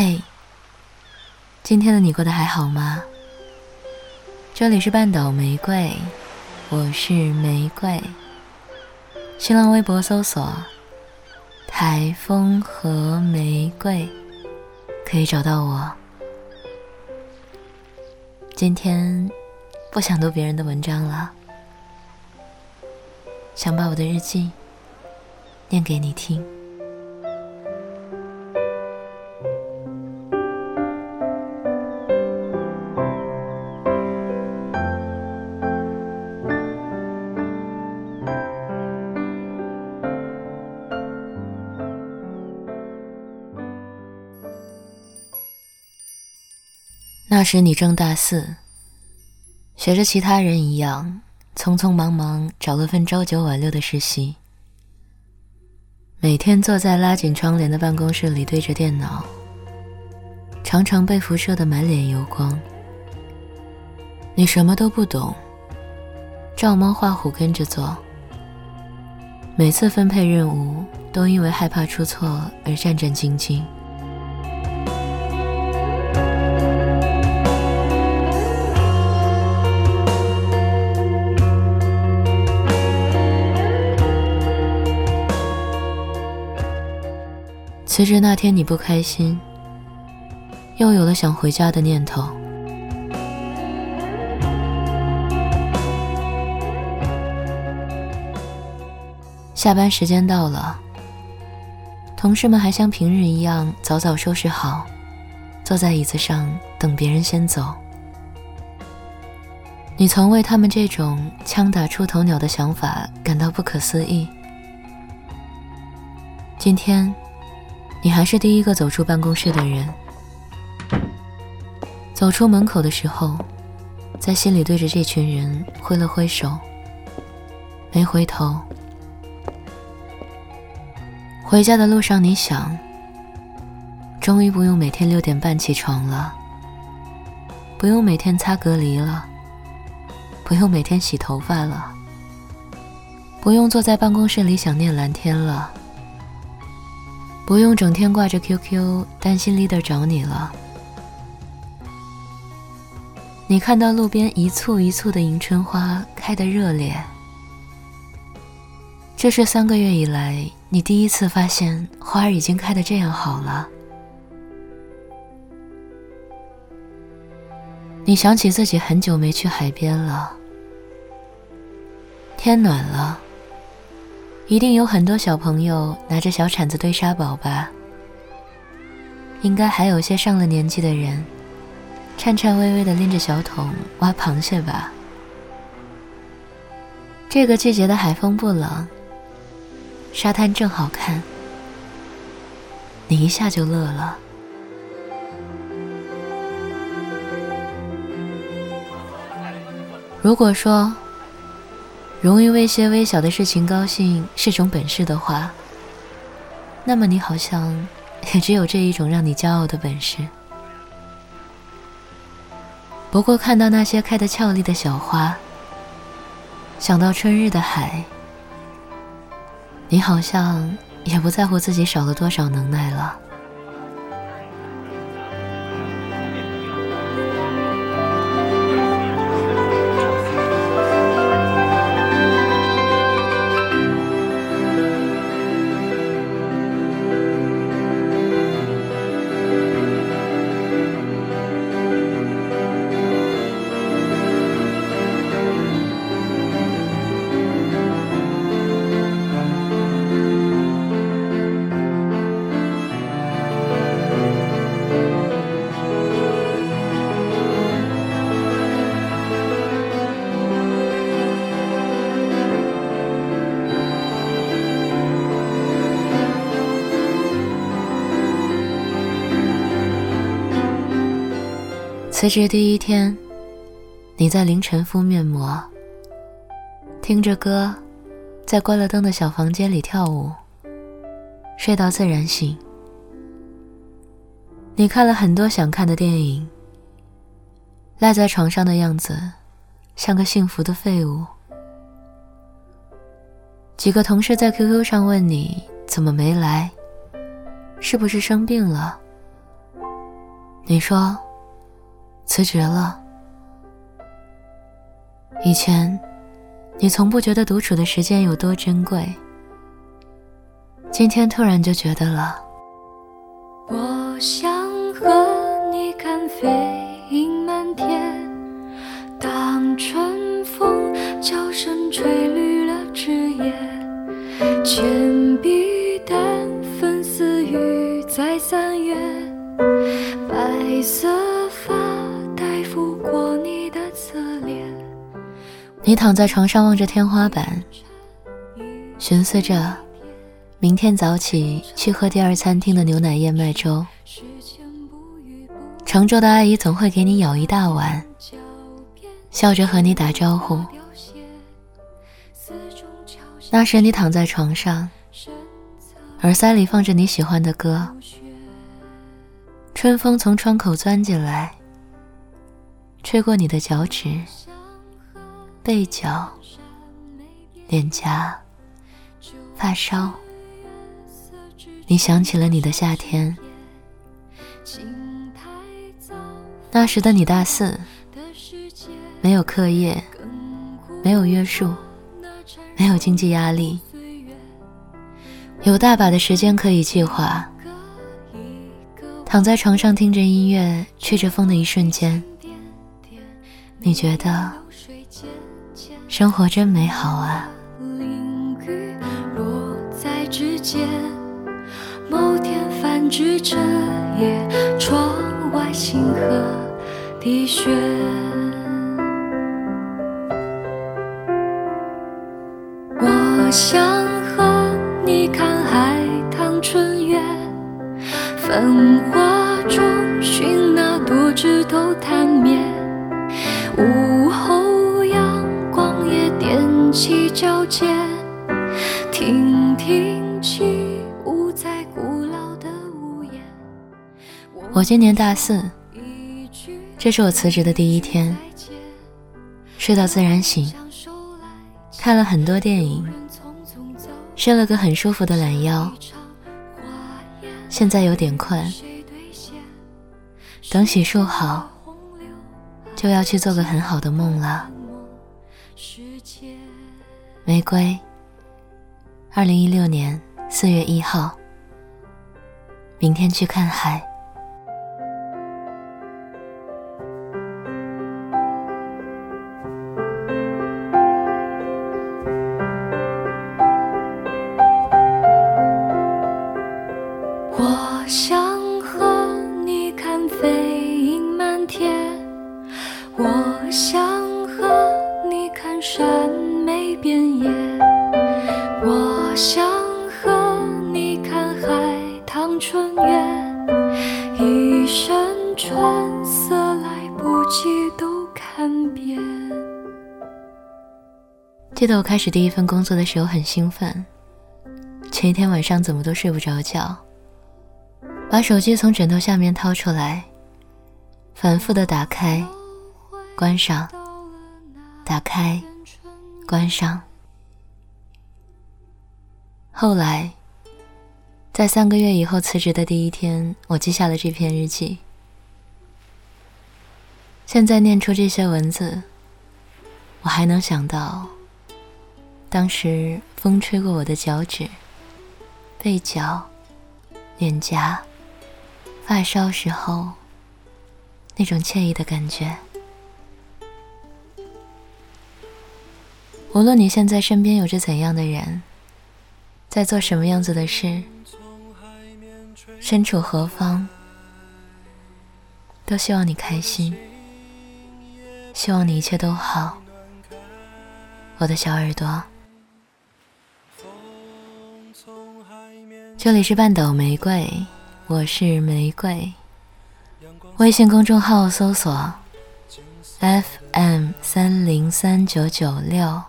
嘿，今天的你过得还好吗？这里是半岛玫瑰，我是玫瑰。新浪微博搜索“台风和玫瑰”，可以找到我。今天不想读别人的文章了，想把我的日记念给你听。那时你正大四，学着其他人一样，匆匆忙忙找了份朝九晚六的实习，每天坐在拉紧窗帘的办公室里对着电脑，常常被辐射的满脸油光。你什么都不懂，照猫画虎跟着做，每次分配任务都因为害怕出错而战战兢兢。辞职那天，你不开心，又有了想回家的念头。下班时间到了，同事们还像平日一样早早收拾好，坐在椅子上等别人先走。你曾为他们这种枪打出头鸟的想法感到不可思议。今天。你还是第一个走出办公室的人。走出门口的时候，在心里对着这群人挥了挥手，没回头。回家的路上，你想，终于不用每天六点半起床了，不用每天擦隔离了，不用每天洗头发了，不用坐在办公室里想念蓝天了。不用整天挂着 QQ 担心 leader 找你了。你看到路边一簇一簇的迎春花开得热烈，这是三个月以来你第一次发现花儿已经开得这样好了。你想起自己很久没去海边了，天暖了。一定有很多小朋友拿着小铲子堆沙堡吧？应该还有些上了年纪的人，颤颤巍巍地拎着小桶挖螃蟹吧？这个季节的海风不冷，沙滩正好看，你一下就乐了。如果说。容易为些微小的事情高兴是种本事的话，那么你好像 也只有这一种让你骄傲的本事。不过看到那些开得俏丽的小花，想到春日的海，你好像也不在乎自己少了多少能耐了。辞职第一天，你在凌晨敷面膜，听着歌，在关了灯的小房间里跳舞，睡到自然醒。你看了很多想看的电影，赖在床上的样子像个幸福的废物。几个同事在 QQ 上问你怎么没来，是不是生病了？你说辞职了。以前，你从不觉得独处的时间有多珍贵，今天突然就觉得了。我想和你看飞鹰满天，当春风悄声吹绿了枝叶，你躺在床上望着天花板，寻思着明天早起去喝第二餐厅的牛奶燕麦粥。常州的阿姨总会给你舀一大碗，笑着和你打招呼。那时你躺在床上，耳塞里放着你喜欢的歌，春风从窗口钻进来，吹过你的脚趾。背角、脸颊、发梢，你想起了你的夏天。那时的你大四，没有课业，没有约束，没有经济压力，有大把的时间可以计划。躺在床上听着音乐，吹着风的一瞬间，你觉得？生活真美好啊！淋雨落在指尖，某天泛指着夜，窗外星河滴血。我想和你看海棠春月，繁华中寻那多枝头探灭。午起交接，听听起舞在古老的屋檐。我今年大四，这是我辞职的第一天，睡到自然醒，看了很多电影，伸了个很舒服的懒腰，现在有点困，等洗漱好，就要去做个很好的梦了。玫瑰，二零一六年四月一号。明天去看海。我想和你看飞鹰满天，我想记得我开始第一份工作的时候很兴奋，前一天晚上怎么都睡不着觉，把手机从枕头下面掏出来，反复的打开、关上、打开。关上。后来，在三个月以后辞职的第一天，我记下了这篇日记。现在念出这些文字，我还能想到，当时风吹过我的脚趾、背角、脸颊、发梢时候，那种惬意的感觉。无论你现在身边有着怎样的人，在做什么样子的事，身处何方，都希望你开心，希望你一切都好，我的小耳朵。这里是半岛玫瑰，我是玫瑰。微信公众号搜索 FM 三零三九九六。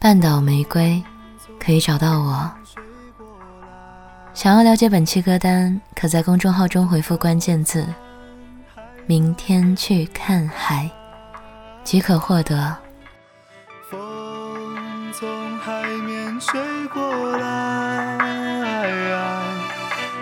半岛玫瑰，可以找到我。想要了解本期歌单，可在公众号中回复关键字“明天去看海”，即可获得。风从海面吹过来，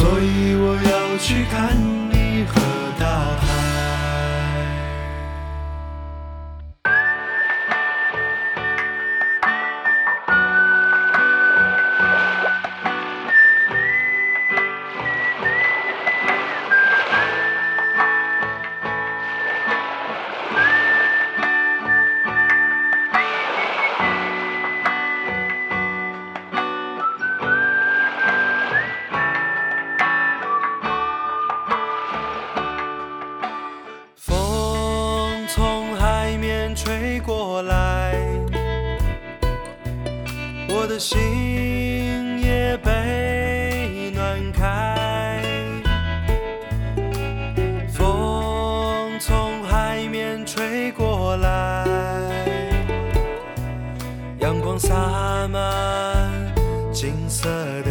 所以我要去看你和大海。心也被暖开。风从海面吹过来，阳光洒满金色的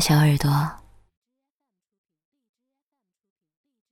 小耳朵。